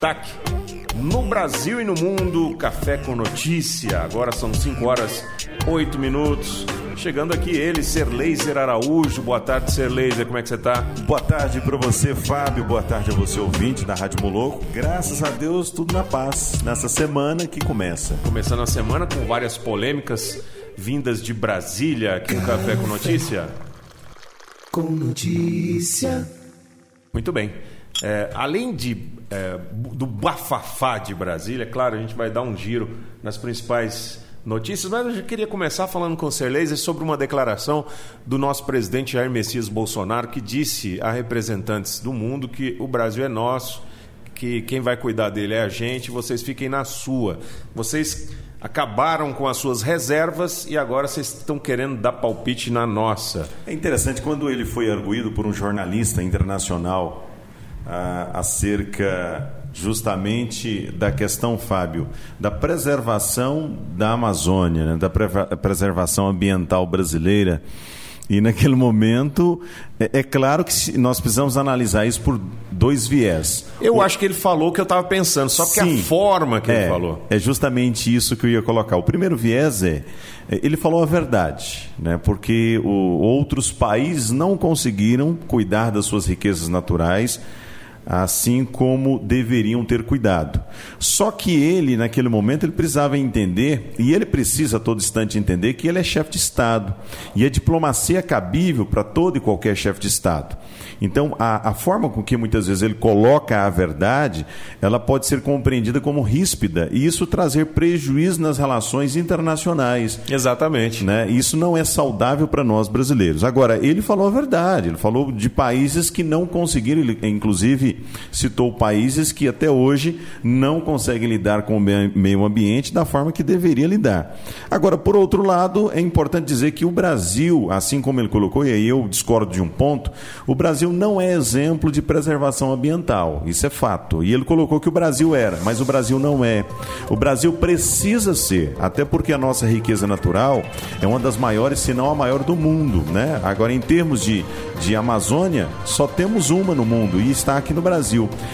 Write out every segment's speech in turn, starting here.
Destaque no Brasil e no mundo, Café com Notícia. Agora são 5 horas 8 minutos. Chegando aqui ele, Ser Laser Araújo. Boa tarde, Ser Laser. Como é que você tá? Boa tarde para você, Fábio. Boa tarde a você, ouvinte da Rádio Moloco. Graças a Deus, tudo na paz. Nessa semana que começa. Começando a semana com várias polêmicas vindas de Brasília aqui no Café com Notícia. Com notícia. Muito bem. É, além de é, do bafafá de Brasília, claro, a gente vai dar um giro nas principais notícias, mas eu queria começar falando com o Serlaser sobre uma declaração do nosso presidente Jair Messias Bolsonaro, que disse a representantes do mundo que o Brasil é nosso, que quem vai cuidar dele é a gente, vocês fiquem na sua. Vocês acabaram com as suas reservas e agora vocês estão querendo dar palpite na nossa. É interessante quando ele foi arguído por um jornalista internacional acerca justamente da questão, Fábio, da preservação da Amazônia, né, da preservação ambiental brasileira. E naquele momento, é, é, claro que nós precisamos analisar isso por dois viés. Eu o... acho que ele falou o que eu estava pensando, só que Sim, a forma que é, ele falou. É justamente isso que eu ia colocar. O primeiro viés é, é ele falou a verdade, né? porque o, outros países não conseguiram cuidar das suas riquezas naturais assim como deveriam ter cuidado. Só que ele, naquele momento, ele precisava entender, e ele precisa a todo instante entender, que ele é chefe de Estado. E a diplomacia é cabível para todo e qualquer chefe de Estado. Então, a, a, forma com que muitas vezes ele coloca a verdade, ela pode ser compreendida como ríspida e isso trazer prejuízo nas relações internacionais. Exatamente. Né? Isso não é saudável para nós brasileiros. Agora, ele falou a verdade, ele falou de países que não conseguiram, citou países que até hoje não conseguem lidar com o meio ambiente da forma que deveria lidar. Agora, por outro lado, é importante dizer que o Brasil, assim como ele colocou, e aí eu discordo de um ponto, o Brasil Brasil não é exemplo de preservação ambiental, isso é fato. E ele colocou que o Brasil era, mas o Brasil não é. O Brasil precisa ser, até porque a nossa riqueza natural é uma das maiores, se não a maior do mundo, né? Agora, em termos de, de Amazônia, só temos uma no mundo e está aqui no Brasil.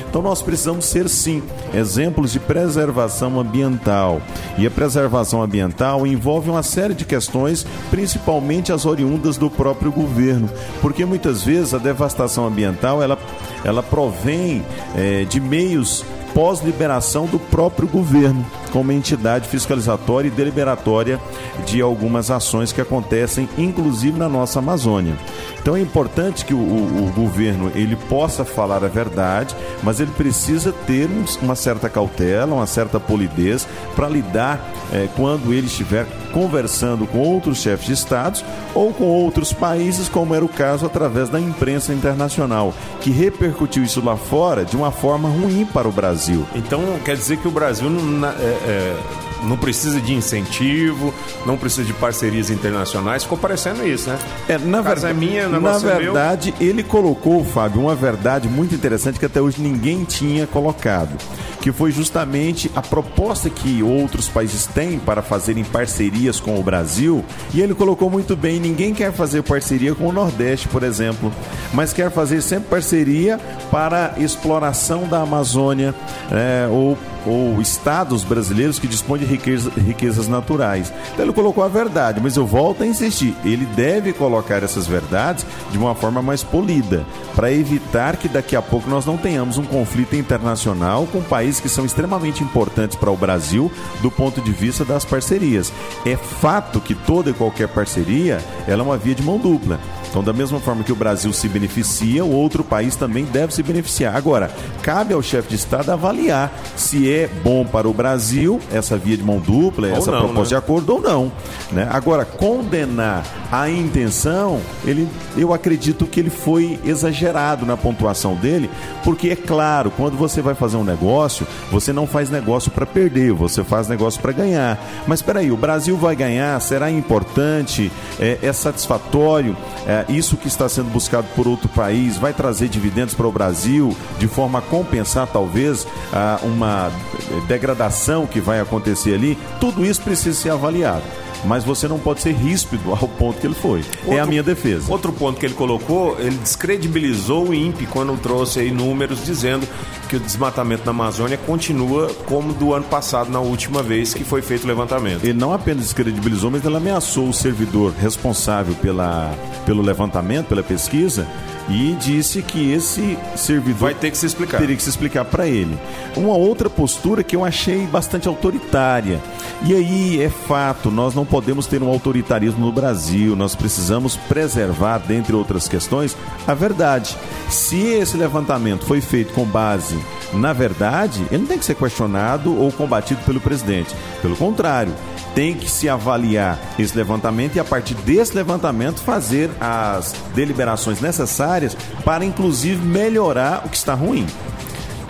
Então, nós precisamos ser, sim, exemplos de preservação ambiental. E a preservação ambiental envolve uma série de questões, principalmente as oriundas do próprio governo, porque muitas vezes a devastação devastação ambiental ela, ela provém é, de meios pós-liberação do próprio governo, como entidade fiscalizatória e deliberatória de algumas ações que acontecem, inclusive na nossa Amazônia. Então é importante que o, o, governo ele possa falar a verdade, mas ele precisa ter uma certa cautela, uma certa polidez para lidar é, quando ele estiver conversando com outros chefes de estados ou com outros países, como era o caso através da imprensa internacional, que repercutiu isso lá fora de uma forma ruim para o Brasil. Então quer dizer que o Brasil não, é, é, não precisa de incentivo, não precisa de parcerias internacionais. Ficou parecendo isso, né? É, na verdade, é minha, na verdade, meu... ele colocou, Fábio, uma verdade muito interessante que até hoje ninguém tinha colocado que foi justamente a proposta que outros países têm para fazerem parcerias com o Brasil. E ele colocou muito bem: ninguém quer fazer parceria com o Nordeste, por exemplo, mas quer fazer sempre parceria para exploração da Amazônia é, ou ou estados brasileiros que dispõem de riqueza, riquezas naturais. Então ele colocou a verdade, mas eu volto a insistir, ele deve colocar essas verdades de uma forma mais polida, para evitar que daqui a pouco nós não tenhamos um conflito internacional com países que são extremamente importantes para o Brasil do ponto de vista das parcerias. É fato que toda e qualquer parceria ela é uma via de mão dupla. Então, da mesma forma que o Brasil se beneficia, o outro país também deve se beneficiar. Agora, cabe ao chefe de Estado avaliar se é bom para o Brasil essa via de mão dupla, ou essa não, proposta né? de acordo ou não. Né? Agora, condenar a intenção, ele, eu acredito que ele foi exagerado na pontuação dele, porque é claro, quando você vai fazer um negócio, você não faz negócio para perder, você faz negócio para ganhar. Mas espera aí, o Brasil vai ganhar? Será importante? É, é satisfatório? É, isso que está sendo buscado por outro país vai trazer dividendos para o Brasil de forma a compensar talvez uma degradação que vai acontecer ali, tudo isso precisa ser avaliado. Mas você não pode ser ríspido ao ponto que ele foi. Outro, é a minha defesa. Outro ponto que ele colocou, ele descredibilizou o INPE quando trouxe aí números dizendo que o desmatamento na Amazônia continua como do ano passado, na última vez que foi feito o levantamento. Ele não apenas descredibilizou, mas ele ameaçou o servidor responsável pela, pelo levantamento, pela pesquisa, e disse que esse servidor vai ter que se explicar. Teria que se explicar para ele. Uma outra postura que eu achei bastante autoritária. E aí é fato, nós não podemos ter um autoritarismo no Brasil, nós precisamos preservar, dentre outras questões, a verdade. Se esse levantamento foi feito com base na verdade, ele não tem que ser questionado ou combatido pelo presidente. Pelo contrário, tem que se avaliar esse levantamento e, a partir desse levantamento, fazer as deliberações necessárias para, inclusive, melhorar o que está ruim.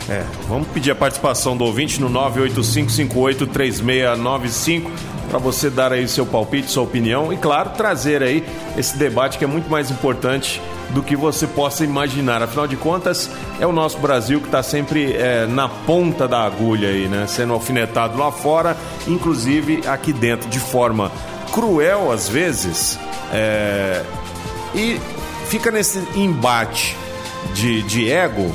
É, vamos pedir a participação do ouvinte no 985583695 para você dar aí seu palpite, sua opinião e, claro, trazer aí esse debate que é muito mais importante do que você possa imaginar. Afinal de contas, é o nosso Brasil que está sempre é, na ponta da agulha aí, né? Sendo alfinetado lá fora, inclusive aqui dentro, de forma cruel às vezes. É... E fica nesse embate de, de ego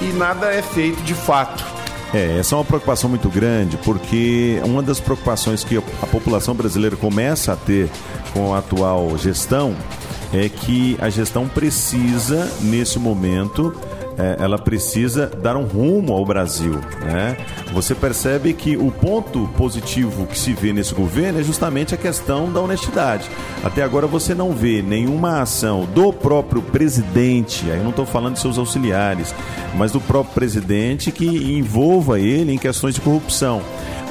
e nada é feito de fato. É, essa é uma preocupação muito grande, porque uma das preocupações que a população brasileira começa a ter com a atual gestão é que a gestão precisa, nesse momento, é, ela precisa dar um rumo ao Brasil. Né? Você percebe que o ponto positivo que se vê nesse governo é justamente a questão da honestidade. Até agora você não vê nenhuma ação do próprio presidente, aí não estou falando de seus auxiliares, mas do próprio presidente que envolva ele em questões de corrupção.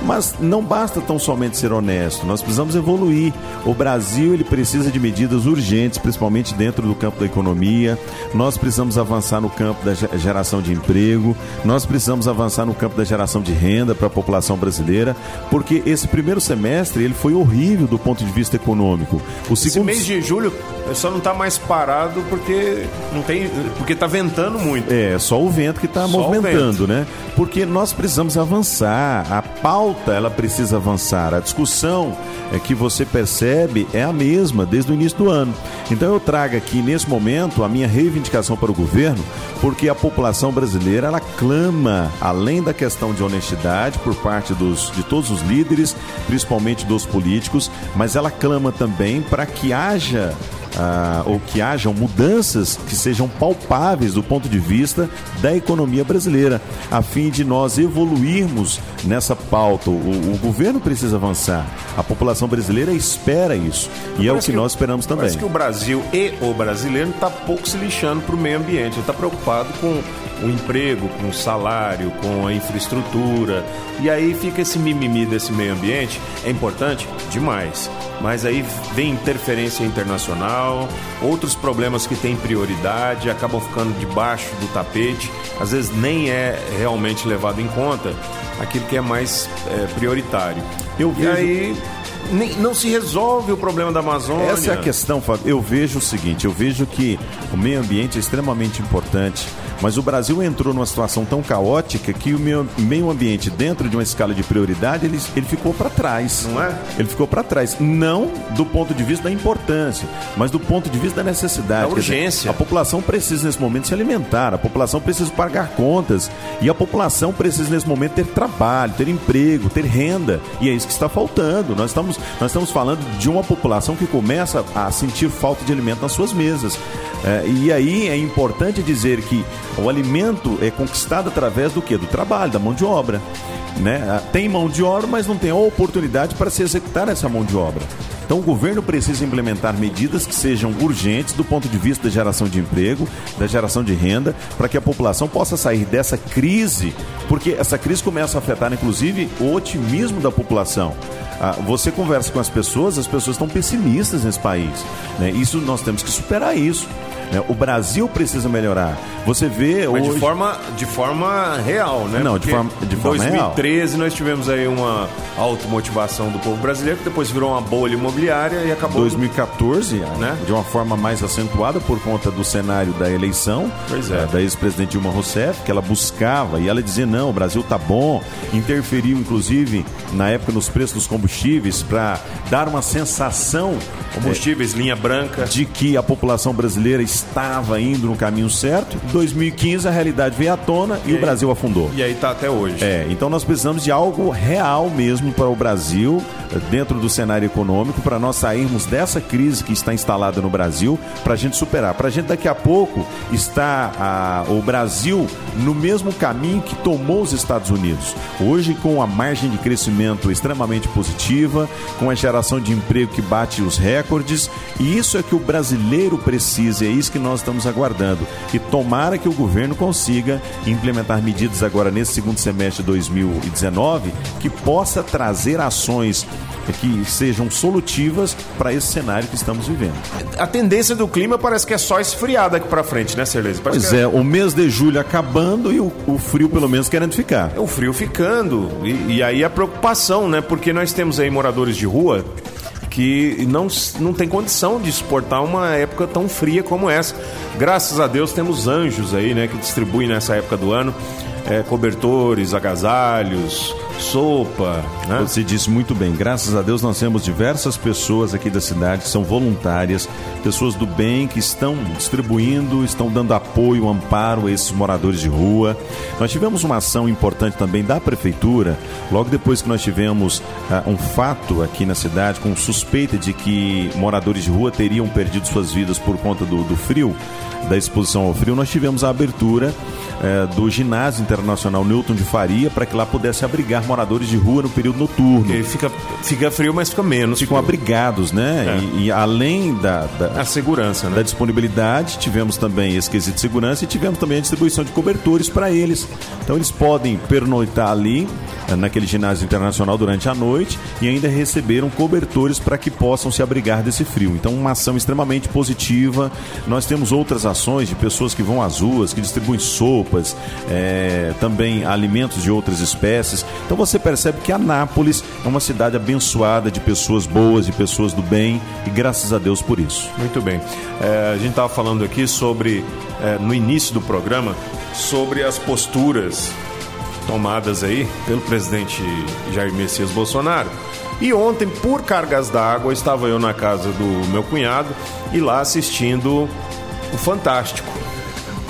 Mas não basta tão somente ser honesto, nós precisamos evoluir. O Brasil ele precisa de medidas urgentes, principalmente dentro do campo da economia. Nós precisamos avançar no campo da geração de emprego, nós precisamos avançar no campo da geração de renda para a população brasileira, porque esse primeiro semestre ele foi horrível do ponto de vista econômico. O segundo... Esse mês de julho só não está mais parado porque não tem, porque está ventando muito. É, só o vento que está movimentando, né? Porque nós precisamos avançar. A pauta ela precisa avançar. A discussão é que você percebe é a mesma desde o início do ano. Então eu trago aqui nesse momento a minha reivindicação para o governo, porque a população brasileira ela clama além da questão de honestidade por parte dos, de todos os líderes, principalmente dos políticos, mas ela clama também para que haja ah, ou que hajam mudanças que sejam palpáveis do ponto de vista da economia brasileira, a fim de nós evoluirmos nessa pauta. O, o governo precisa avançar, a população brasileira espera isso e é o que, que, nós esperamos também. Parece que o Brasil e o brasileiro está pouco se lixando para o meio ambiente, ele está preocupado com o emprego, com o salário, com a infraestrutura. E aí fica esse mimimi desse meio ambiente. É importante? Demais. Mas aí vem interferência internacional, outros problemas que têm prioridade, acabam ficando debaixo do tapete, às vezes nem é realmente levado em conta aquilo que é mais é, prioritário. Eu vejo... E aí não se resolve o problema da Amazônia. Essa é a questão, Fábio. Eu vejo o seguinte: eu vejo que o meio ambiente é extremamente importante mas o Brasil entrou numa situação tão caótica que o meio ambiente, dentro de uma escala de prioridade, ele, ele ficou para trás. Não é? Ele ficou para trás. Não do ponto de vista da importância, mas do ponto de vista da necessidade. Da urgência. Dizer, a população precisa, nesse momento, se alimentar, a população precisa pagar contas. E a população precisa, nesse momento, ter trabalho, ter emprego, ter renda. E é isso que está faltando. Nós estamos, nós estamos falando de uma população que começa a sentir falta de alimento nas suas mesas. É, e aí é importante dizer que o alimento é conquistado através do que? Do trabalho, da mão de obra. Né? Ah, tem mão de obra, mas não tem a oportunidade para se executar essa mão de obra. Então o governo precisa implementar medidas que sejam urgentes do ponto de vista da geração de emprego, da geração de renda, para que a população possa sair dessa crise, porque essa crise começa a afetar inclusive o otimismo da população. Ah, você conversa com as pessoas, as pessoas estão pessimistas nesse país. Né? Isso nós temos que superar isso. Né? O Brasil precisa melhorar. Você vê Mas hoje... de forma, de forma real, né? Não, de Porque forma- de forma 2013 nós tivemos aí uma automotivação do povo brasileiro que depois virou uma bolha imobiliária e acabou 2014, Né? de uma forma mais acentuada por conta do cenário da eleição Pois é. da ex-presidente Dilma Rousseff, que ela buscava e ela dizia não, o Brasil tá bom, interferiu inclusive na época nos preços dos combustíveis para dar uma sensação combustíveis, linha branca. de que a população brasileira estava indo no caminho certo. Em 2015 a realidade veio à tona e, o aí? Brasil afundou. E aí tá até hoje. É, então nós precisamos de algo real mesmo para o Brasil, dentro do cenário econômico, para nós sairmos dessa crise que está instalada no Brasil, para a gente superar. Para a gente daqui a pouco estar a- o Brasil no mesmo caminho que tomou os Estados Unidos. Hoje, com a margem de crescimento extremamente positiva, com a geração de emprego que bate os recordes, e isso é que o brasileiro precisa, é isso que nós estamos aguardando. E tomara que o governo consiga implementar medidas agora nesse segundo semestre de 2019 que possa trazer ações que sejam solutivas para esse cenário que estamos vivendo. A tendência do clima parece que é só esfriar daqui pra frente, né? Parece Pois que é, o mês de julho acabando e o, o frio pelo menos querendo ficar. é o frio ficando. E, e aí a preocupação, né? Porque nós temos aí moradores de rua que não, não tem condição de suportar uma época tão fria como essa. Graças a Deus temos anjos aí, né? Que distribuem nessa época do ano é, cobertores, agasalhos, sopa, né? Você disse muito bem. Graças a Deus nós temos diversas pessoas aqui da cidade que são voluntárias, pessoas do bem que estão distribuindo, estão dando apoio, amparo a esses moradores de rua. Nós tivemos uma ação importante também da prefeitura, logo depois que nós tivemos ah, um fato aqui na cidade com suspeita de que moradores de rua teriam perdido suas vidas por conta do, do frio, da exposição ao frio, nós tivemos a abertura eh, do ginásio internacional Newton de Faria para que lá pudesse abrigar moradores de rua no período noturno. Porque fica, fica frio, mas fica menos. Ficam abrigados, né? É. E, e além da, da, A segurança, né? da disponibilidade, tivemos também esse quesito de segurança e tivemos também a distribuição de cobertores para eles. Então eles podem pernoitar ali, eh, naquele ginásio internacional durante a noite e ainda receberam cobertores para que possam se abrigar desse frio. Então, uma ação extremamente positiva. Nós temos outras ações de pessoas que vão às ruas, que distribuem sopas, eh, também alimentos de outras espécies. Então você percebe que Anápolis é uma cidade abençoada de pessoas boas, de pessoas do bem e graças a Deus por isso. Muito bem. É, a gente estava falando aqui sobre, é, no início do programa, sobre as posturas tomadas aí pelo presidente Jair Messias Bolsonaro. E ontem, por cargas d'água, estava eu na casa do meu cunhado e lá assistindo o Fantástico.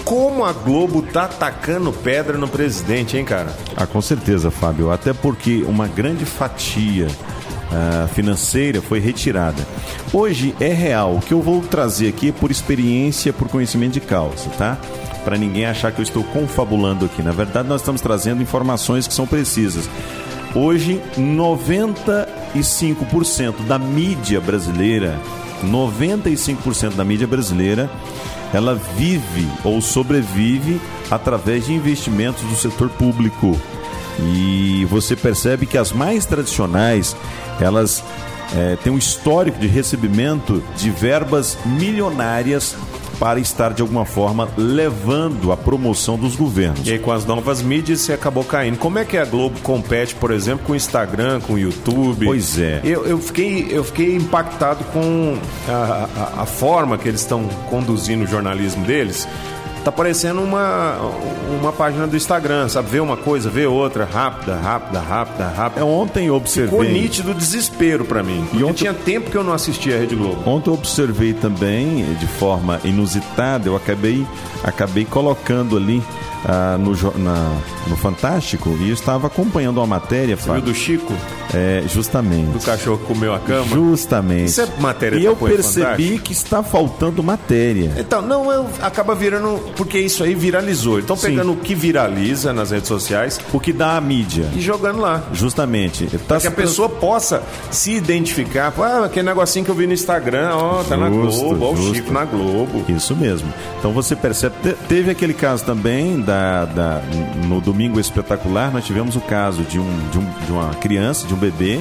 Como a Globo tá tacando pedra no presidente, hein, cara? Ah, com certeza, Fábio. Até porque uma grande fatia ah, financeira foi retirada. Hoje é real. O que eu vou trazer aqui é por experiência, por conhecimento de causa, tá? Para ninguém achar que eu estou confabulando aqui. Na verdade, nós estamos trazendo informações que são precisas. Hoje, 95% da mídia brasileira, 95% da mídia brasileira, ela vive ou sobrevive através de investimentos do setor público. E você percebe que as mais tradicionais, elas eh, têm um histórico de recebimento de verbas milionárias para estar de alguma forma levando a promoção dos governos. E aí, com as novas mídias, você acabou caindo. Como é que a Globo compete, por exemplo, com o Instagram, com o YouTube? Pois é. Eu, eu, fiquei, eu fiquei impactado com a, a, a forma que eles estão conduzindo o jornalismo deles. Tá parecendo uma, uma página do Instagram, sabe? Vê uma coisa, vê outra, rápida, rápida, rápida, rápida. É, Ontem eu Ficou observei. nítido o desespero pra mim. Porque ontem- tinha tempo que eu não assistia a Rede Globo. Ontem eu observei também, de forma inusitada, eu acabei, acabei colocando ali ah, no, na- no Fantástico e eu estava acompanhando uma matéria, Viu Fábio. do Chico, É, justamente. do cachorro que comeu a cama? Justamente. Isso é matéria E eu percebi Fantástico? que está faltando matéria. Então, não, eu, acaba virando. Porque isso aí viralizou. Então, Sim. pegando o que viraliza nas redes sociais O que dá a mídia. e jogando lá. Justamente. Tá Que a pessoa possa se identificar. Ah, aquele negocinho que eu vi no Instagram, ó, tá na Globo, ó, o. Chico na Globo. Isso mesmo. Então você percebe. te- Teve aquele caso também da, da- no Domingo Espetacular, nós tivemos o caso de, um, de, um- de uma criança, de um bebê,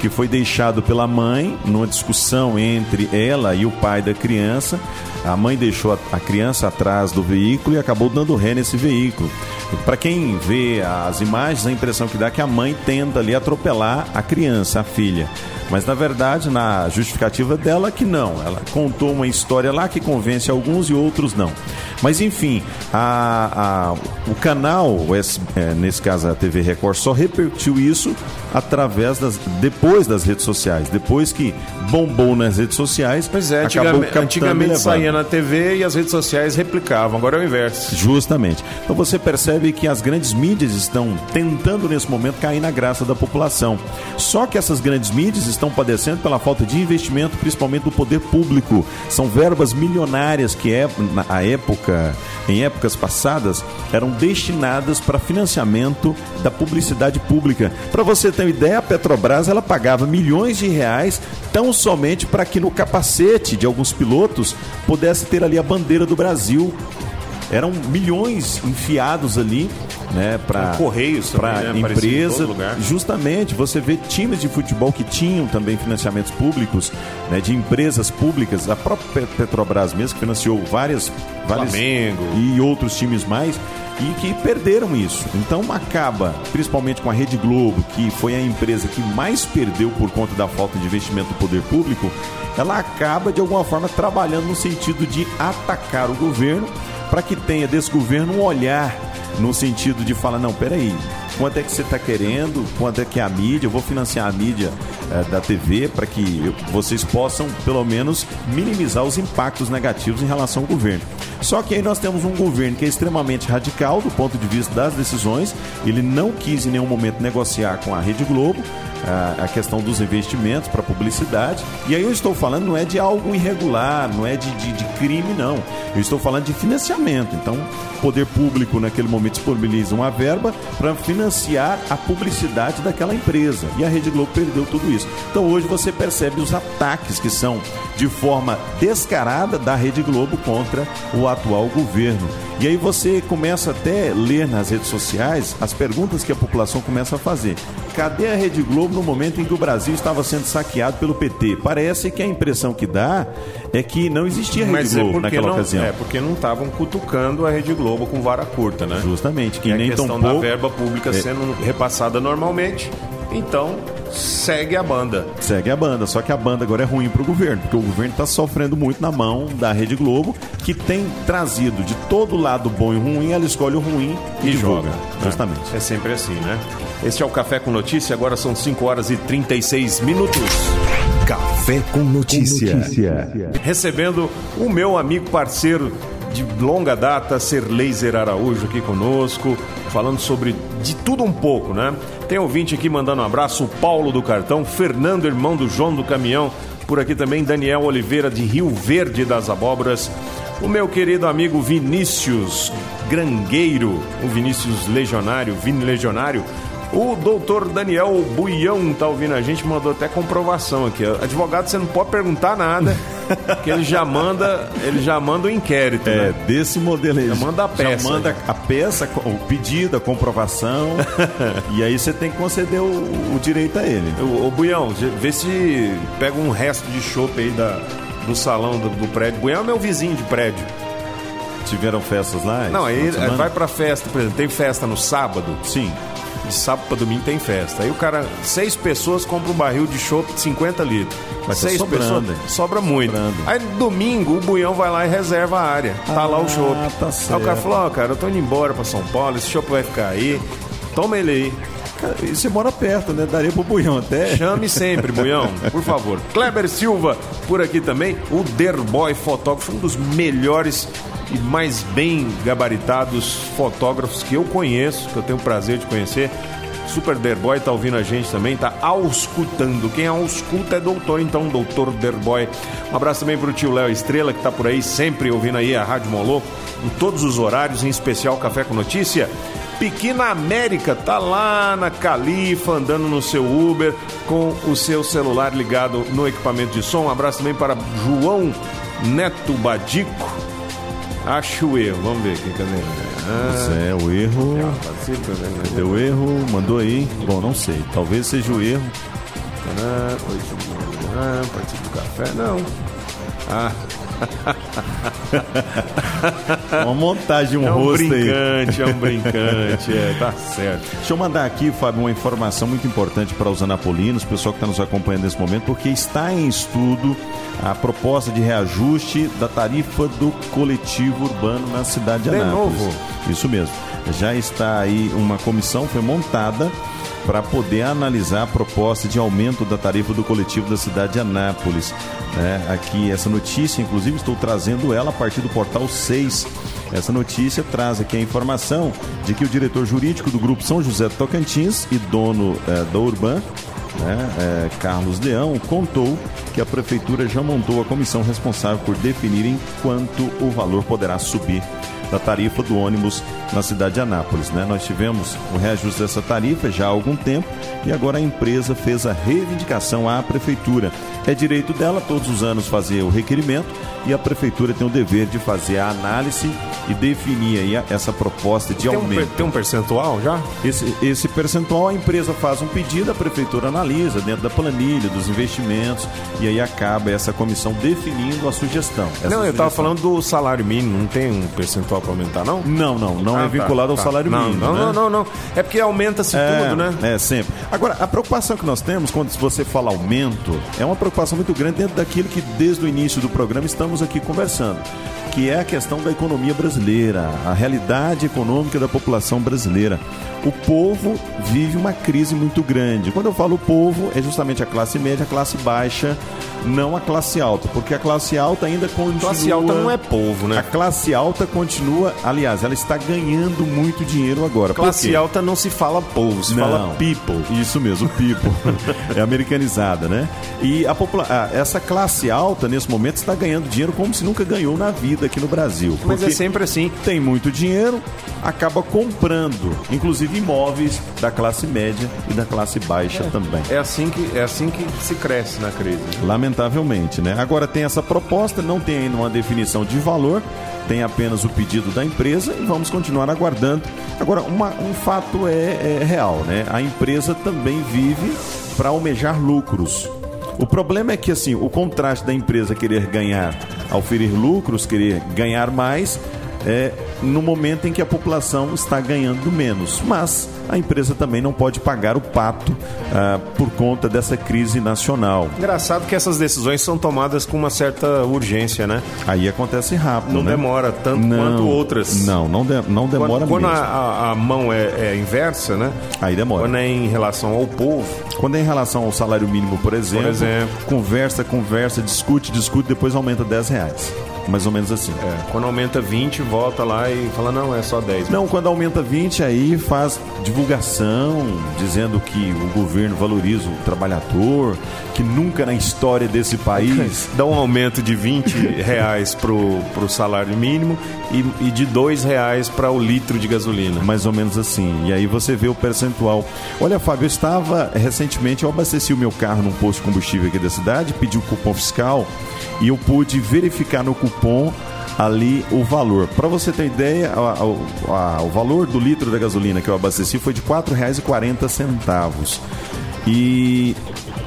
que foi deixado pela mãe numa discussão entre ela e o pai da criança. A mãe deixou a, criança atrás do veículo e acabou dando ré nesse veículo. Para quem vê as imagens, a impressão que dá é que a mãe tenta ali atropelar a criança, a filha. Mas na verdade, na justificativa dela, que não. Ela contou uma história lá que convence alguns e outros não. Mas enfim, a, a, o canal, é, nesse caso a TV Record, só repercutiu isso através das. depois das redes sociais. Depois que bombou nas redes sociais. Pois é, antigamente, antigamente saía na TV e as redes sociais replicavam, agora é o inverso. Justamente. Então você percebe que as grandes mídias estão tentando nesse momento cair na graça da população. Só que essas grandes mídias estão padecendo pela falta de investimento, principalmente do poder público. São verbas milionárias que é, na época, em épocas passadas, eram destinadas para financiamento da publicidade pública. Para você ter uma ideia, a Petrobras ela pagava milhões de reais tão somente para que no capacete de alguns pilotos pudesse ter ali a bandeira do Brasil eram milhões enfiados ali né, para correios para né, empresa. justamente você vê times de futebol que tinham também financiamentos públicos né, de empresas públicas. A própria Petrobras mesmo que financiou várias, várias Flamengo. e outros times mais e que perderam isso. Então acaba, principalmente com a Rede Globo, que foi a empresa que mais perdeu por conta da falta de investimento do poder público, ela acaba de alguma forma trabalhando no sentido de atacar o governo para que tenha desse governo um olhar no sentido de falar, não, peraí, quanto é que você está querendo, quanto é que é a mídia, eu vou financiar a mídia é, da TV para que eu, vocês possam, pelo menos, minimizar os impactos negativos em relação ao governo. Só que aí nós temos um governo que é extremamente radical do ponto de vista das decisões, ele não quis em nenhum momento negociar com a Rede Globo, a, questão dos investimentos para publicidade. E aí eu estou falando não é de algo irregular, não é de, de, de crime, não. Eu estou falando de financiamento. Então, o poder público naquele momento disponibiliza uma verba para financiar a publicidade daquela empresa. E a Rede Globo perdeu tudo isso. Então hoje você percebe os ataques que são de forma descarada da Rede Globo contra o atual governo. E aí você começa até a ler nas redes sociais as perguntas que a população começa a fazer. Cadê a Rede Globo no momento em que o Brasil estava sendo saqueado pelo PT? Parece que a impressão que dá é que não existia Rede Mas é Globo é naquela não, ocasião. É porque não estavam cutucando a Rede Globo com vara curta, né? Justamente, que, nem a questão da verba pública. Sendo repassada normalmente. Então, segue a banda. Segue a banda, só que a banda agora é ruim para o governo, porque o governo está sofrendo muito na mão da Rede Globo, que tem trazido de todo lado bom e ruim, ela escolhe o ruim e, e joga. Justamente. É, é sempre assim, né? Este é o Café com Notícia, agora são 5 horas e 36 minutos. Café com notícia. com notícia. Recebendo o meu amigo parceiro de longa data, Ser Laser Araújo aqui conosco, falando sobre de tudo um pouco, né? Tem ouvinte aqui mandando um abraço, o Paulo do Cartão, Fernando, irmão do João do Caminhão, por aqui também Daniel Oliveira de Rio Verde das Abóboras, o meu querido amigo Vinícius Grangueiro, o Vinícius Legionário, Vini Legionário, o doutor Daniel Buião tá ouvindo a gente, mandou até comprovação aqui. Advogado, você não pode perguntar nada, que ele já manda, ele já manda o inquérito. É, né? desse modelo aí. Já manda a peça. Já manda a peça, o pedido, a comprovação. e aí você tem que conceder o, o direito a ele. Ô, Buião, vê se pega um resto de chope aí da, do salão do, do prédio. Buião é meu vizinho de prédio. Tiveram festas lá? Não, aí vai pra festa, por exemplo, tem festa no sábado? Sim de sábado para domingo tem festa. Aí o cara, seis pessoas compram um barril de chopp de 50 litros. Mas seis tá sobrando, pessoas, sobra muito. Sobrando. Aí domingo o Buião vai lá e reserva a área. Tá ah, lá o chopp. Tá aí o cara falou: Ó, oh, cara, eu tô indo embora para São Paulo, esse chopp vai ficar aí. Toma ele aí. E você mora perto, né? Daria pro Buião até. Chame sempre, Buião, por favor. Kleber Silva, por aqui também. O Derboy Fotógrafo, um dos melhores e mais bem gabaritados fotógrafos que eu conheço, que eu tenho o prazer de conhecer. Super Derboy tá ouvindo a gente também, tá auscultando. Quem ausculta é doutor, então, doutor Derboy. Um abraço também pro tio Léo Estrela, que tá por aí sempre ouvindo aí a Rádio Moloco, em todos os horários, em especial Café com Notícia. Pequena América tá lá na Califa, andando no seu Uber, com o seu celular ligado no equipamento de som. Um abraço também para João Neto Badico, Acho o erro. Vamos ver aqui, cadê? Ah, é, o erro. Cadê o erro? Mandou aí. Bom, não sei. Talvez seja o erro. Tanã, oi, participe do café. Não. Ah. Uma montagem, um é um rosto aí. brincante, é um brincante, é, tá certo. Deixa eu mandar aqui, Fábio, uma informação muito importante para os anapolinos, o pessoal que está nos acompanhando nesse momento, porque está em estudo a proposta de reajuste da tarifa do coletivo urbano na cidade de De Anápolis. novo? Isso mesmo. Já está aí uma comissão, foi montada para poder analisar a proposta de aumento da tarifa do coletivo da cidade de Anápolis. né? aqui essa notícia, inclusive estou trazendo ela a partir do portal 6. Essa notícia traz aqui a informação de que o diretor jurídico do Grupo São José Tocantins e dono eh, da Urban né, é, Carlos Leão, contou que a prefeitura já montou a comissão responsável por definir em quanto o valor poderá subir da tarifa do ônibus na cidade de Anápolis. Né? Nós tivemos o reajuste dessa tarifa já há algum tempo e agora a empresa fez a reivindicação à prefeitura. É direito dela todos os anos fazer o requerimento e a prefeitura tem o dever de fazer a análise e definir aí essa proposta de Tem um, aumento. per- tem um percentual já? Esse, esse percentual a empresa faz um pedido, a prefeitura analisa dentro da planilha, dos investimentos, e aí acaba essa comissão definindo a sugestão. Não, eu tava sugestão. falando do salário mínimo, não tem um percentual para aumentar, não? Não, não, não Ah, é tá, vinculado ao tá. salário não, mínimo. Não, né? não, não, não. É porque aumenta-se É, tudo, né? É, sempre. Agora, a preocupação que nós temos quando você fala aumento é uma preocupação muito grande dentro daquilo que desde o início do programa estamos aqui conversando, que é a questão da economia brasileira, a realidade econômica da população brasileira. O povo vive uma crise muito grande. Quando eu falo povo, é justamente a classe média, a classe baixa, não a classe alta, porque a classe alta ainda continua Classe alta não é povo, a né? classe alta continua, aliás, ela está ganhando muito dinheiro agora. Classe alta não se fala povo, se fala people. Isso mesmo, people. é americanizada, né? E a popula ah, essa classe alta, nesse momento, está ganhando dinheiro como se nunca ganhou na vida aqui no Brasil. Mas é sempre assim. tem muito dinheiro, acaba comprando, inclusive imóveis da classe média e da classe baixa também. É assim que é assim que se cresce na crise. Lamentavelmente, né? Agora tem essa proposta, não tem ainda uma definição de valor, tem apenas o pedido da empresa e vamos continuar aguardando. Agora, uma- um fato é, é real, né? A empresa também vive para almejar lucros. O problema é que assim, o contraste da empresa querer ganhar, oferir lucros, querer ganhar mais, é no momento em que a população está ganhando menos. Mas a empresa também não pode pagar o pato ah, por conta dessa crise nacional. Engraçado que essas decisões são tomadas com uma certa urgência, né? Aí acontece rápido. Não né? demora tanto Não, quanto outras. Não, não, de- não demora Quando, quando a, mesmo. a- a mão é, é inversa, né? Aí demora. Quando é em relação ao povo, Quando é em relação ao salário mínimo, por exemplo, exemplo. conversa, conversa, discute, discute, depois aumenta 10 reais. Mais ou menos assim. é, quando aumenta 20, volta lá e fala, não, é só 10. Não, quando aumenta 20, aí faz divulgação, dizendo que o governo valoriza o trabalhador, que nunca na história desse país. Dá um aumento de 20 reais pro, pro salário mínimo e, e de 2 reais para o litro de gasolina. Mais ou menos assim. E aí você vê o percentual. Olha, Fábio, eu estava recentemente, eu abasteci o meu carro num posto de combustível aqui da cidade, pedi o cupom fiscal e eu pude verificar no cupom ali o valor. Para você ter ideia, a- a- a- o valor do litro da gasolina que eu abasteci foi de R$ 4,40. E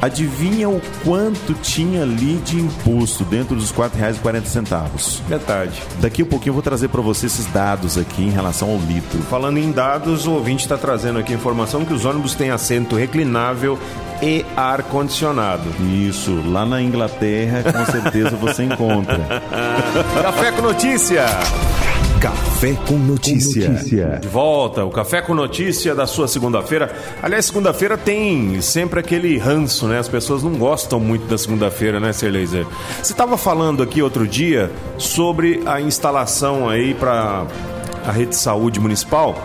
adivinha o quanto tinha ali de imposto dentro dos R$ 4,40? Metade. Daqui a pouquinho eu vou trazer para você esses dados aqui em relação ao litro. Falando em dados, o ouvinte está trazendo aqui a informação que os ônibus têm assento reclinável e ar-condicionado. Isso, lá na Inglaterra com certeza você encontra. Café com notícia! Café com notícia. De volta, o Café com Notícia da sua segunda-feira. Aliás, segunda-feira tem sempre aquele ranço, né? As pessoas não gostam muito da segunda-feira, né, Ser Laser? Você estava falando aqui outro dia sobre a instalação aí para a rede de saúde municipal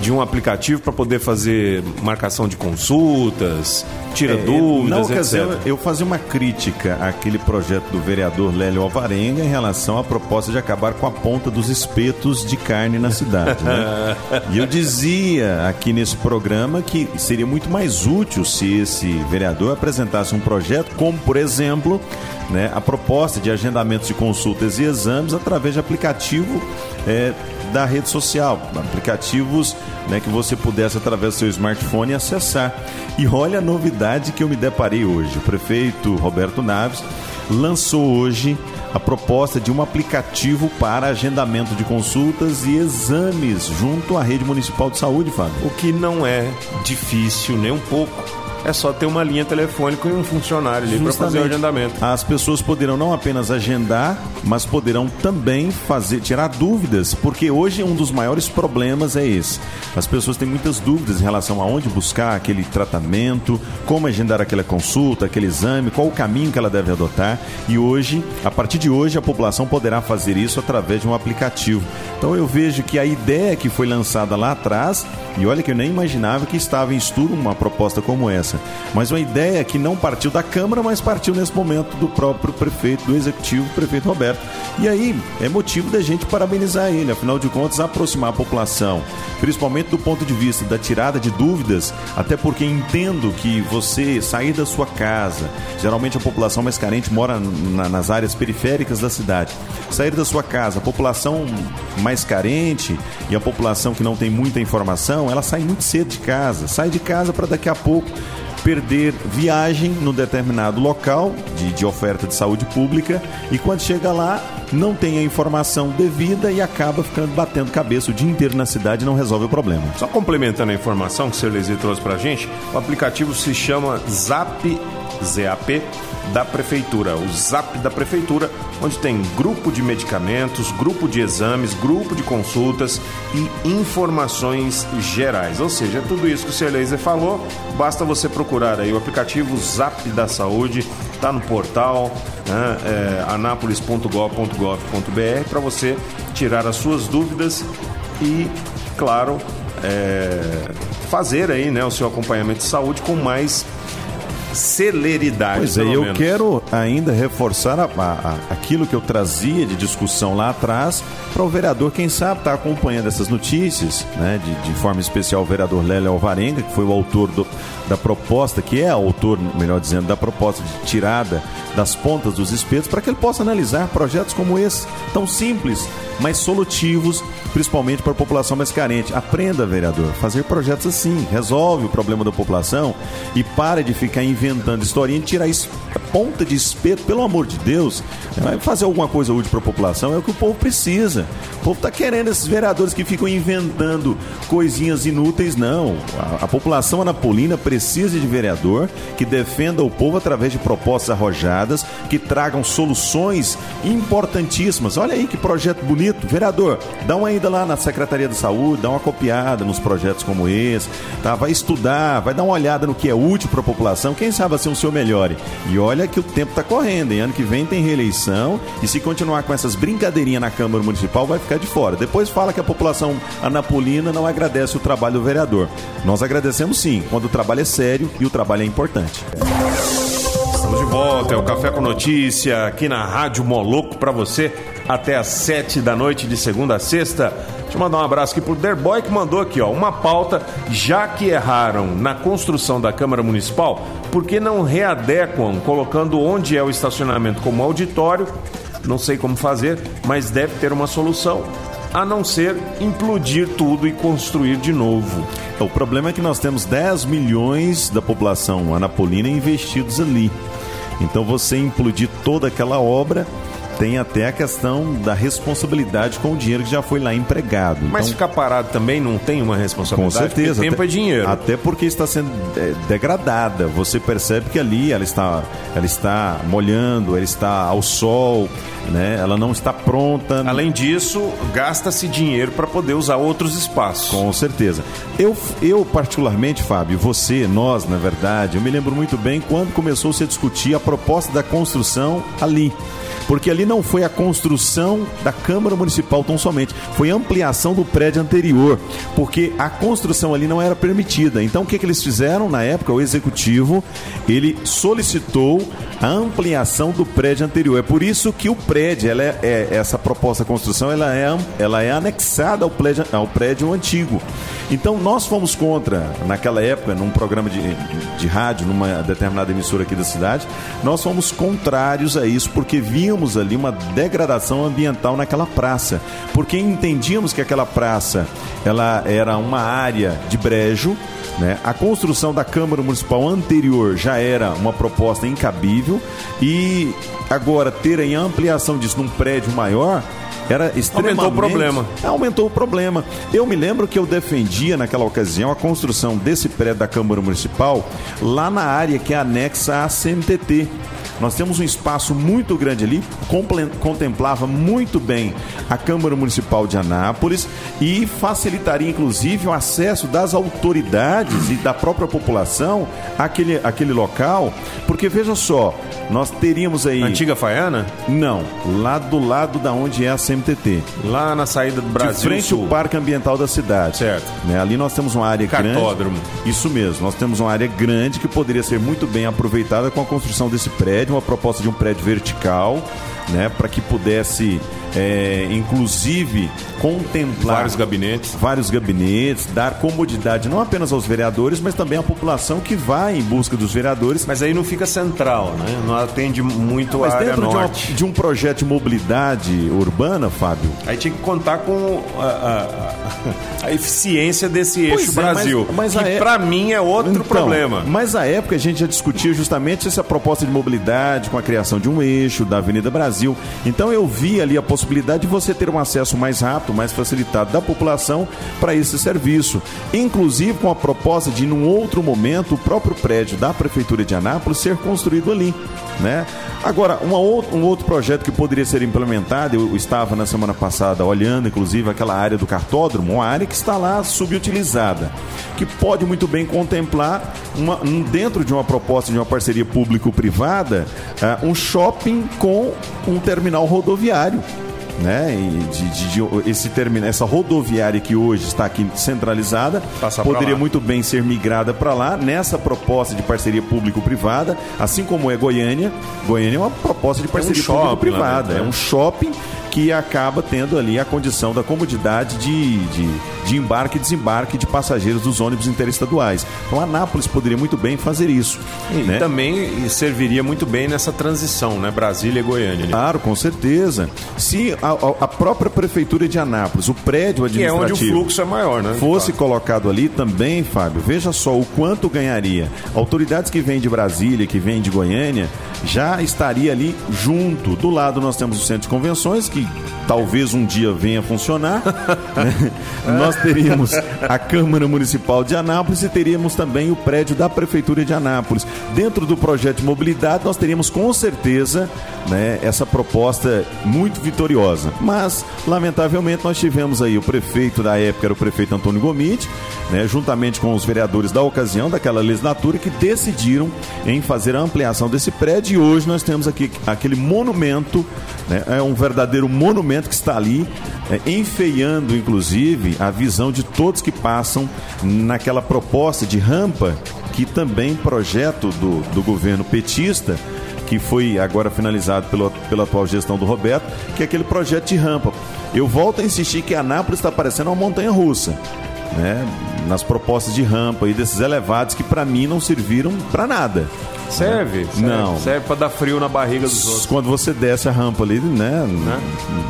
de um aplicativo para poder fazer marcação de consultas, tira É, dúvidas, na ocasião, etc. eu fazia uma crítica àquele projeto do vereador Lélio Alvarenga em relação à proposta de acabar com a ponta dos espetos de carne na cidade. Né? e eu dizia aqui nesse programa que seria muito mais útil se esse vereador apresentasse um projeto, como, por exemplo, né, a proposta de agendamentos de consultas e exames através de aplicativo é, da rede social, aplicativos né, que você pudesse, através do seu smartphone, acessar. E olha a novidade que eu me deparei hoje. O prefeito Roberto Naves lançou hoje a proposta de um aplicativo para agendamento de consultas e exames junto à rede municipal de saúde, Fábio. O que não é difícil nem um pouco é só ter uma linha telefônica e um funcionário ali para fazer o agendamento. As pessoas poderão não apenas agendar, mas poderão também fazer tirar dúvidas, porque hoje um dos maiores problemas é esse. As pessoas têm muitas dúvidas em relação a onde buscar aquele tratamento, como agendar aquela consulta, aquele exame, qual o caminho que ela deve adotar. E hoje, a partir de hoje, a população poderá fazer isso através de um aplicativo. Então eu vejo que a ideia que foi lançada lá atrás, e olha que eu nem imaginava que estava em estudo uma proposta como essa mas uma ideia que não partiu da Câmara, mas partiu nesse momento do próprio prefeito, do executivo, prefeito Roberto. E aí é motivo da gente parabenizar ele, afinal de contas, aproximar a população, principalmente do ponto de vista da tirada de dúvidas, até porque entendo que você sair da sua casa, geralmente a população mais carente mora na, nas áreas periféricas da cidade, sair da sua casa, a população mais carente e a população que não tem muita informação, ela sai muito cedo de casa, sai de casa para daqui a pouco perder viagem no determinado local de, de oferta de saúde pública e quando chega lá não tem a informação devida e acaba ficando batendo cabeça o dia inteiro na cidade e não resolve o problema. Só complementando a informação que o Sr. Lesi trouxe para a gente, o aplicativo se chama Zap ZAP da Prefeitura, o ZAP da Prefeitura, onde tem grupo de medicamentos, grupo de exames, grupo de consultas e informações gerais. Ou seja, tudo isso que o Sr. Laser falou, basta você procurar aí o aplicativo ZAP da Saúde, está no portal né, é, anápolis.gov.gov.br para você tirar as suas dúvidas e, claro, é, fazer aí né, o seu acompanhamento de saúde com mais celeridade. Pois é, eu menos. quero ainda reforçar a, a, aquilo que eu trazia de discussão lá atrás para o vereador, quem sabe, está acompanhando essas notícias, né? De, de forma especial o vereador Lélio Alvarenga, que foi o autor do, da proposta, que é autor, melhor dizendo, da proposta de tirada das pontas dos espetos, para que ele possa analisar projetos como esse, tão simples, mas solutivos, principalmente para a população mais carente. Aprenda, vereador, fazer projetos assim, resolve o problema da população e pare de ficar inventando historinha e tirar isso ponta de espeto, pelo amor de Deus, vai fazer alguma coisa útil para a população, é o que o povo precisa. O povo está querendo esses vereadores que ficam inventando coisinhas inúteis, não. A, a população anapolina precisa de vereador que defenda o povo através de propostas arrojadas, que tragam soluções importantíssimas. Olha aí que projeto bonito. Vereador, dá uma ida lá na Secretaria de Saúde, dá uma copiada nos projetos como esse, tá? vai estudar, vai dar uma olhada no que é útil para a população. Quem sabe assim o senhor melhore. E olha olha que o tempo está correndo, hein? Ano que vem tem reeleição e se continuar com essas brincadeirinhas na Câmara Municipal, vai ficar de fora. Depois fala que a população anapolina não agradece o trabalho do vereador. Nós agradecemos sim, quando o trabalho é sério e o trabalho é importante. Estamos de volta, é o Café com Notícia aqui na Rádio Moloco para você até às sete da noite de segunda a sexta. Deixa eu mandar um abraço aqui pro Derboy que mandou aqui, ó, uma pauta, já que erraram na construção da Câmara Municipal, por que não readequam, colocando onde é o estacionamento como auditório? Não sei como fazer, mas deve ter uma solução a não ser implodir tudo e construir de novo. O problema é que nós temos 10 milhões da população anapolina investidos ali. Então você implodir toda aquela obra tem até a questão da responsabilidade com o dinheiro que já foi lá empregado. Mas então, ficar parado também não tem uma responsabilidade? Com certeza. tempo até, é dinheiro. Até porque está sendo é, degradada. Você percebe que ali ela está, ela está molhando, ela está ao sol, né? ela não está pronta. Além disso, gasta-se dinheiro para poder usar outros espaços. Com certeza. Eu, eu, particularmente, Fábio, você, nós, na verdade, eu me lembro muito bem quando começou -se a discutir a proposta da construção ali porque ali não foi a construção da Câmara Municipal tão somente, foi ampliação do prédio anterior, porque a construção ali não era permitida. Então o que, que eles fizeram na época? O executivo ele solicitou a ampliação do prédio anterior. É por isso que o prédio, ela é, é essa proposta de construção, ela é, ela é anexada ao prédio, ao prédio antigo. Então nós fomos contra, naquela época, num programa de, de, de rádio, numa determinada emissora aqui da cidade, nós fomos contrários a isso, porque víamos ali ali uma degradação ambiental naquela praça, porque entendíamos que aquela praça ela era uma área de brejo, né? A construção da Câmara Municipal anterior já era uma proposta incabível e agora terem a ampliação disso num prédio maior era extremamente... Aumentou o problema. Aumentou o problema. Eu me lembro que eu defendia naquela ocasião a construção desse prédio da Câmara Municipal lá na área que é anexa à CMTT. Nós temos um espaço muito grande ali, contemplava muito bem a Câmara Municipal de Anápolis e facilitaria inclusive o acesso das autoridades e da própria população àquele, àquele local, porque veja só, nós teríamos aí. Antiga Faiana? Não, lá do lado da onde é a CMTT. Lá na saída do Brasil. De frente Sul. ao Parque Ambiental da cidade. Certo. Né? Ali nós temos uma área Cartódromo. grande. Isso mesmo, nós temos uma área grande que poderia ser muito bem aproveitada com a construção desse prédio, uma proposta de um prédio vertical, né? Para que pudesse é, inclusive contemplar vários gabinetes, vários gabinetes, dar comodidade não apenas aos vereadores, mas também à população que vai em busca dos vereadores. Mas aí não fica central, né? Não atende muito mas a área dentro norte. De, uma, de um projeto de mobilidade urbana, Fábio. Aí tinha que contar com a, a, a eficiência desse eixo é, Brasil, mas, mas que é... para mim é outro então, problema. Mas à época a gente já discutia justamente essa proposta de mobilidade com a criação de um eixo da Avenida Brasil. Então eu vi ali a possibilidade de você ter um acesso mais rápido, mais facilitado da população para esse serviço. Inclusive com a proposta de, num outro momento, o próprio prédio da Prefeitura de Anápolis ser construído ali. Né? Agora, um outro projeto que poderia ser implementado, eu estava na semana passada olhando, inclusive, aquela área do cartódromo, uma área que está lá subutilizada, que pode muito bem contemplar, uma, dentro de uma proposta de uma parceria público-privada, uh, um shopping com um terminal rodoviário né? E de, de, de, esse terminal, essa rodoviária que hoje está aqui centralizada, poderia muito bem ser migrada para lá nessa proposta de parceria público-privada, assim como é Goiânia. Goiânia é uma proposta de parceria é um público-privada, né? é um shopping que acaba tendo ali a condição da comodidade de, de, de, embarque e desembarque de passageiros dos ônibus interestaduais. Então, Anápolis poderia muito bem fazer isso. E né? também serviria muito bem nessa transição, né? Brasília e Goiânia. Né? Claro, com certeza. Se a, a, própria prefeitura de Anápolis, o prédio administrativo... Que é onde o fluxo é maior, né? Fosse colocado ali também, Fábio, veja só o quanto ganharia. Autoridades que vêm de Brasília, que vêm de Goiânia, já estaria ali junto. Do lado nós temos o centro de convenções, que talvez um dia venha a funcionar. né? Nós teríamos a Câmara Municipal de Anápolis e teríamos também o prédio da Prefeitura de Anápolis. Dentro do projeto de mobilidade, nós teríamos com certeza né, essa proposta muito vitoriosa. Mas, lamentavelmente, nós tivemos aí o prefeito da época, era o prefeito Antônio Gomide, né, juntamente com os vereadores da ocasião, daquela legislatura, que decidiram em fazer a ampliação desse prédio e hoje nós temos aqui aquele monumento, né, é um verdadeiro monumento que está ali, é, enfeiando inclusive a visão de todos que passam naquela proposta de rampa, que também projeto do, do governo petista, que foi agora finalizado pelo, pela atual gestão do Roberto, que é aquele projeto de rampa. Eu volto a insistir que Anápolis está parecendo uma montanha russa. Né, nas propostas de rampa e desses elevados que para mim não serviram para nada. Serve, serve, Não. Serve para dar frio na barriga dos outros. Quando você desce a rampa ali, né? Né?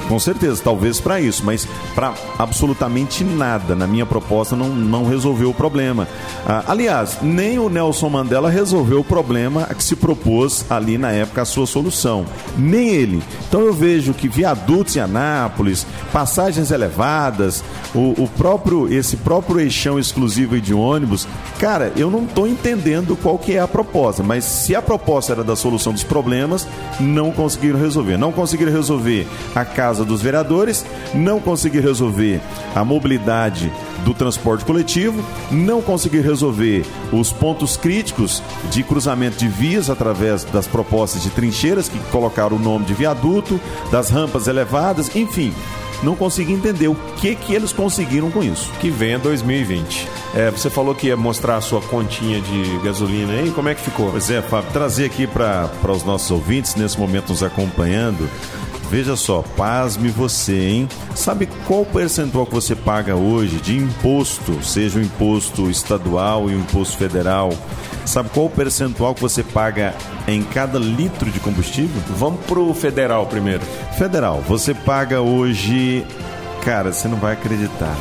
Com certeza, talvez para isso, mas para absolutamente nada. Na minha proposta não, não resolveu o problema. Ah, aliás, nem o Nelson Mandela resolveu o problema que se propôs ali na época a sua solução. Nem ele. Então eu vejo que viadutos em Anápolis, passagens elevadas, o, o próprio esse próprio eixão exclusivo de ônibus, cara, eu não estou entendendo qual que é a proposta, mas se a proposta era da solução dos problemas, não conseguiram resolver. Não conseguiram resolver a casa dos vereadores, não conseguiram resolver a mobilidade do transporte coletivo, não conseguiram resolver os pontos críticos de cruzamento de vias através das propostas de trincheiras que colocaram o nome de viaduto, das rampas elevadas, enfim, não consegui entender o que que eles conseguiram com isso. Que venha 2020. É, você falou que ia mostrar a sua continha de gasolina aí, como é que ficou? Pois é, Fábio, trazer aqui para os nossos ouvintes nesse momento nos acompanhando. Veja só, pasme você, hein? Sabe qual percentual que você paga hoje de imposto, seja o imposto estadual e o imposto federal, Sabe qual percentual que você paga em cada litro de combustível? Vamos pro federal primeiro. Federal, você paga hoje. Cara, você não vai acreditar.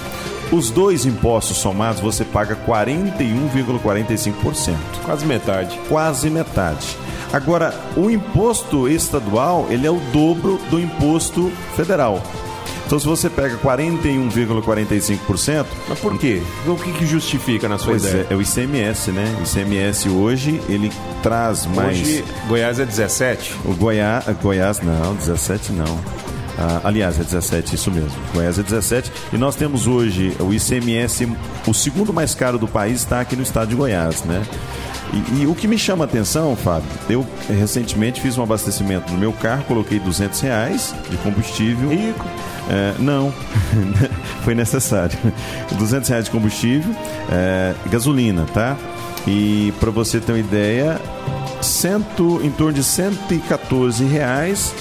Os dois impostos somados você paga 41,45%. Quase metade. Quase metade. Agora, o imposto estadual, ele é o dobro do imposto federal. Então, se você pega 41,45%. Mas por quê? O que, que justifica na sua Pois ideia? é, é o ICMS, né? O ICMS hoje, ele traz mais. Hoje, Goiás é 17. O Goiás, Goiás não, 17 não. Ah, aliás, é 17, isso mesmo. Goiás é 17. E nós temos hoje o ICMS, o segundo mais caro do país, está aqui no estado de Goiás, né? E, e o que me chama a atenção, Fábio, eu recentemente fiz um abastecimento no meu carro, coloquei 200 reais de combustível. Rico. É, não, foi necessário. 200 reais de combustível, é, gasolina, tá? E para você ter uma ideia, cento, em torno de 114 reais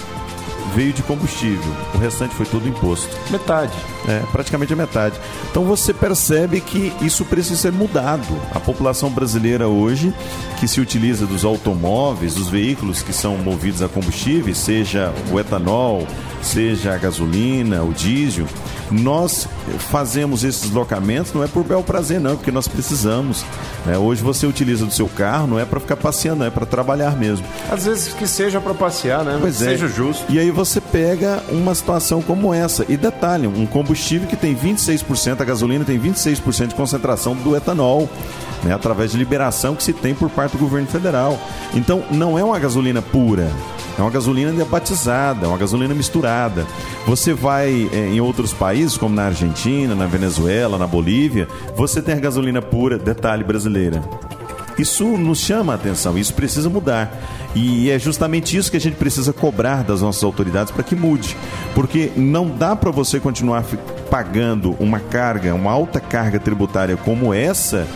veio de combustível. O restante foi tudo imposto. Metade. É, praticamente a metade. Então você percebe que isso precisa ser mudado. A população brasileira hoje, que se utiliza dos automóveis, dos veículos que são movidos a combustíveis, seja o etanol, seja a gasolina, o diesel, nós fazemos esses deslocamentos não é por bel prazer, não, é porque nós precisamos. né? Hoje você utiliza do seu carro, não é para ficar passeando, não é para trabalhar mesmo. Às vezes que seja para passear, né? Pois é. Seja justo. E aí você pega uma situação como essa. E detalhe, um combustível que tem 26%, a gasolina tem 26% de concentração do etanol, né, através de liberação que se tem por parte do governo federal. Então, não é uma gasolina pura. É uma gasolina batizada, é uma gasolina misturada. Você vai eh, em outros países, como na Argentina, na Venezuela, na Bolívia, você tem a gasolina pura, detalhe brasileira. Isso nos chama a atenção, isso precisa mudar. E é justamente isso que a gente precisa cobrar das nossas autoridades para que mude. Porque não dá para você continuar pagando uma carga, uma alta carga tributária como essa,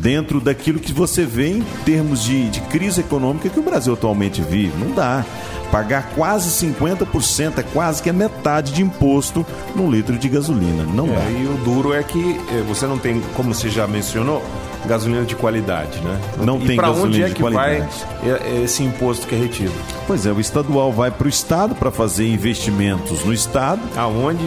dentro daquilo que você vê em termos de, de crise econômica que o Brasil atualmente vive. Não dá. Pagar quase 50%, é quase que a metade de imposto num litro de gasolina. Não dá. É, e o duro é que eh, você não tem, como você já mencionou, gasolina de qualidade, né? Não e tem gasolina onde é de que qualidade. vai esse imposto que é retido? Pois é, o estadual vai para o estado para fazer investimentos no estado. Aonde?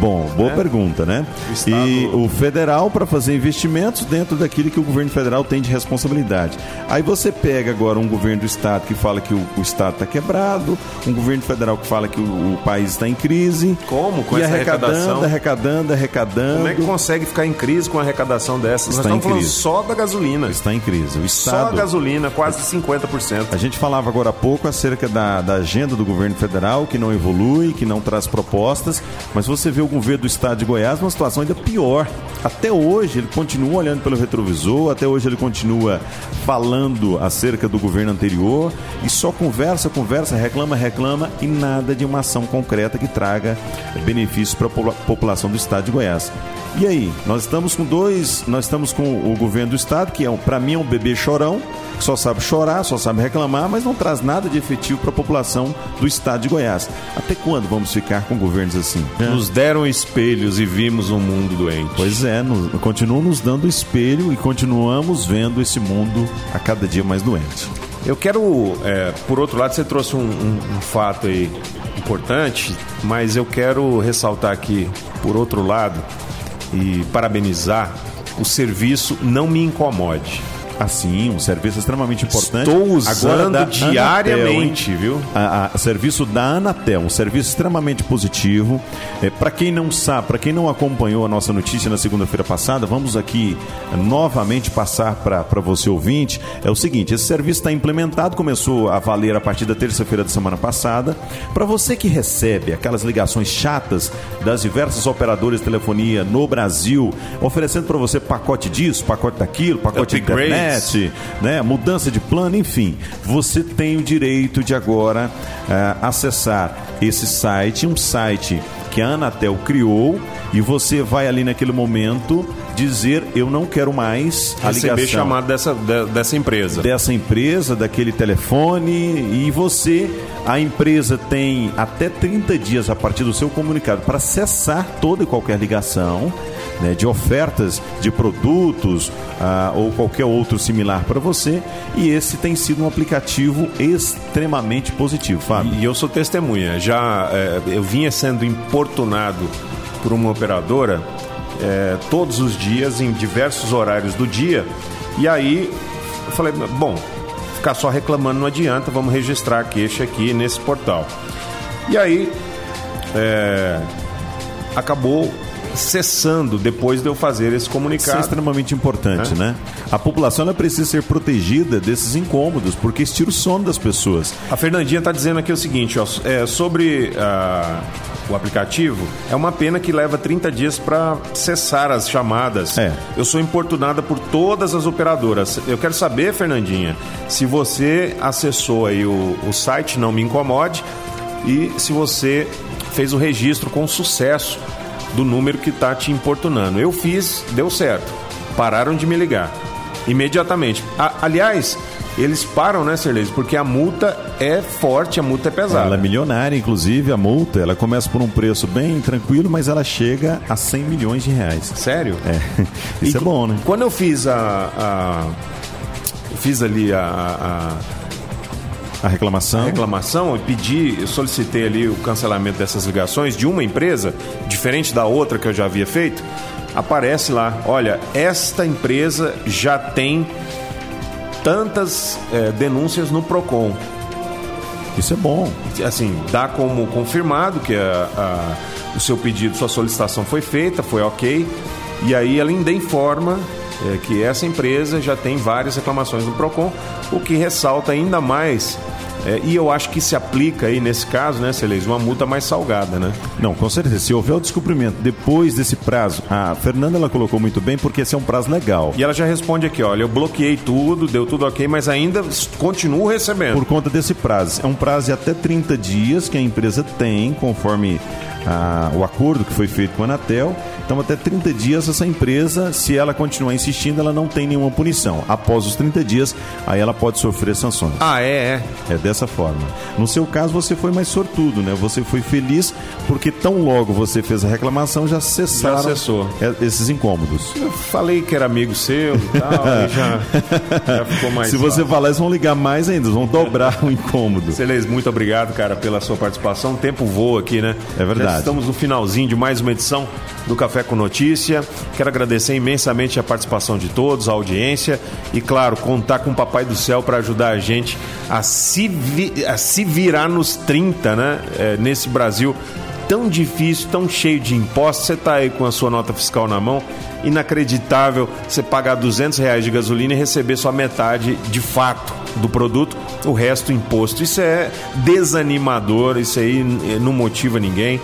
Bom, boa É. pergunta, né? O Estado- E o federal para fazer investimentos dentro daquilo que o governo federal tem de responsabilidade. Aí você pega agora um governo do estado que fala que o, o estado está quebrado, um governo federal que fala que o, o país está em crise. Como? Com e essa arrecadando, arrecadação? arrecadando, arrecadando. Como é que consegue ficar em crise com a arrecadação dessas? Está Nós em estamos falando crise. Só da gasolina. Está em crise. O Só estado a gasolina, quase 50%. A gente falava agora há pouco acerca da, da agenda do governo federal, que não evolui, que não traz propostas, mas você vê o governo do estado de Goiás numa situação ainda pior. Até hoje ele continua olhando pelo retrovisor, até hoje ele continua falando acerca do governo anterior e só conversa, conversa, reclama, reclama e nada de uma ação concreta que traga benefícios para a população do estado de Goiás. E aí, nós estamos com dois, nós estamos com o governo do estado, que é um, para mim é um bebê chorão, que só sabe chorar, só sabe reclamar, mas não traz nada de efetivo para a população do estado de Goiás. Até quando vamos ficar com governos assim? Nos deram espelhos e vimos um mundo doente. Pois é, nos, continuam nos dando espelho e continuamos vendo esse mundo a cada dia mais doente. Eu quero, é, por outro lado, você trouxe um, um- um fato aí importante, mas eu quero ressaltar aqui, por outro lado, e parabenizar o serviço Não Me Incomode. Assim, um serviço extremamente importante. Estou usando da diariamente, Anatel, viu? A, a- serviço da Anatel, um serviço extremamente positivo. É, para quem não sabe, para quem não acompanhou a nossa notícia na segunda-feira passada, vamos aqui eh, novamente passar para você ouvinte. É o seguinte: esse serviço está implementado, começou a valer a partir da terça-feira da semana passada. Para você que recebe aquelas ligações chatas das diversas operadoras de telefonia no Brasil, oferecendo para você pacote disso, pacote daquilo, pacote de internet né, mudança de plano, enfim, você tem o direito de agora eh, acessar esse site, um site que a Anatel criou e você vai ali naquele momento dizer eu não quero mais a Receber ligação chamado dessa, de- dessa empresa. dessa empresa, daquele telefone e você, a empresa tem até 30 dias a partir do seu comunicado para cessar toda e qualquer ligação né, de ofertas de produtos ah, ou qualquer outro similar para você e esse tem sido um aplicativo extremamente positivo, Fábio. E eu sou testemunha. Já é, eu vinha sendo importunado por uma operadora é, todos os dias, em diversos horários do dia. E aí eu falei, bom, ficar só reclamando não adianta, vamos registrar a queixa aqui nesse portal. E aí é, acabou cessando depois de eu fazer esse Isso é comunicado. extremamente importante, É. né? A população ela precisa ser protegida desses incômodos, porque isso tira o sono das pessoas. A Fernandinha está dizendo aqui o seguinte, ó, é, sobre ah, o aplicativo, é uma pena que leva 30 dias para cessar as chamadas. É. Eu sou importunada por todas as operadoras. Eu quero saber, Fernandinha, se você acessou aí o, o site Não Me Incomode e se você fez o registro com sucesso do número que está te importunando. Eu fiz, deu certo. Pararam de me ligar. Imediatamente. A- aliás, eles param, né, Serlez? Porque a multa é forte, a multa é pesada. Ela é milionária, inclusive, a multa, ela começa por um preço bem tranquilo, mas ela chega a 100 milhões de reais. Sério? É, isso E é bom, né? Quando eu fiz a. a- fiz ali a, a- A reclamação. a reclamação, eu pedi, eu solicitei ali o cancelamento dessas ligações de uma empresa, diferente da outra que eu já havia feito, aparece lá, olha, esta empresa já tem tantas eh, denúncias no PROCON. Isso é bom. assim, dá como confirmado que a- a- o seu pedido, sua solicitação foi feita, foi ok, e aí ela ainda informa é, que essa empresa já tem várias reclamações no PROCON, o que ressalta ainda mais, é, e eu acho que se aplica aí nesse caso, né, Celez, uma multa mais salgada, né? Não, com certeza. Se houver o descobrimento depois desse prazo, a Fernanda ela colocou muito bem, porque esse é um prazo legal. E ela já responde aqui, olha, eu bloqueei tudo, deu tudo ok, mas ainda continuo recebendo. Por conta desse prazo. É um prazo de até 30 dias que a empresa tem, conforme ah, o acordo que foi feito com a Anatel. Então, até 30 dias, essa empresa, se ela continuar insistindo, ela não tem nenhuma punição. Após os 30 dias, aí ela pode sofrer sanções. Ah, é, é. É dessa forma. No seu caso, você foi mais sortudo, né? Você foi feliz porque tão logo você fez a reclamação, já cessaram Já é- esses incômodos. Eu falei que era amigo seu e tal, e já, já ficou mais Se você falar, eles vão ligar mais ainda, vão dobrar o incômodo. Celez, muito obrigado, cara, pela sua participação. O tempo voa aqui, né? É verdade. Já estamos no finalzinho de mais uma edição do Café com Notícia. Quero agradecer imensamente a participação de todos, a audiência e, claro, contar com o Papai do Céu para ajudar a gente a se, vi- a se virar nos 30, né? É, nesse Brasil tão difícil, tão cheio de impostos. Você tá aí com a sua nota fiscal na mão. Inacreditável você pagar 200 reais de gasolina e receber só metade de fato do produto, o resto imposto. Isso é desanimador, isso aí não motiva ninguém,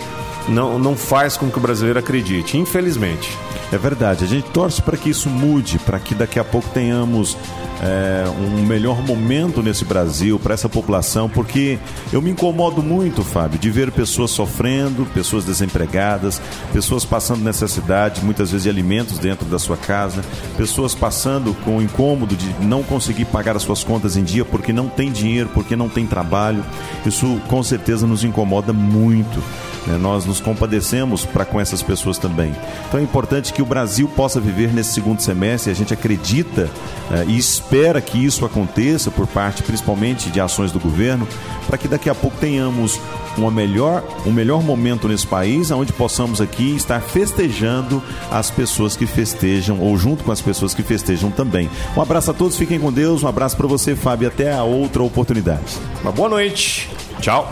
não, não faz com que o brasileiro acredite, infelizmente. É verdade. A gente torce para que isso mude, para que daqui a pouco tenhamos é, um melhor momento nesse Brasil para essa população, porque eu me incomodo muito, Fábio, de ver pessoas sofrendo, pessoas desempregadas, pessoas passando necessidade, muitas vezes de alimentos dentro da sua casa, pessoas passando com o incômodo de não conseguir pagar as suas contas em dia porque não tem dinheiro, porque não tem trabalho. Isso com certeza nos incomoda muito. né? Nós nos compadecemos para com essas pessoas também. Então é importante que o Brasil possa viver nesse segundo semestre. A gente acredita eh, e espera que isso aconteça por parte, principalmente, de ações do governo, para que daqui a pouco tenhamos uma melhor, um melhor momento nesse país, onde possamos aqui estar festejando as pessoas que festejam, ou junto com as pessoas que festejam também. Um abraço a todos, fiquem com Deus, um abraço para você, Fábio, até a outra oportunidade. Uma boa noite, tchau.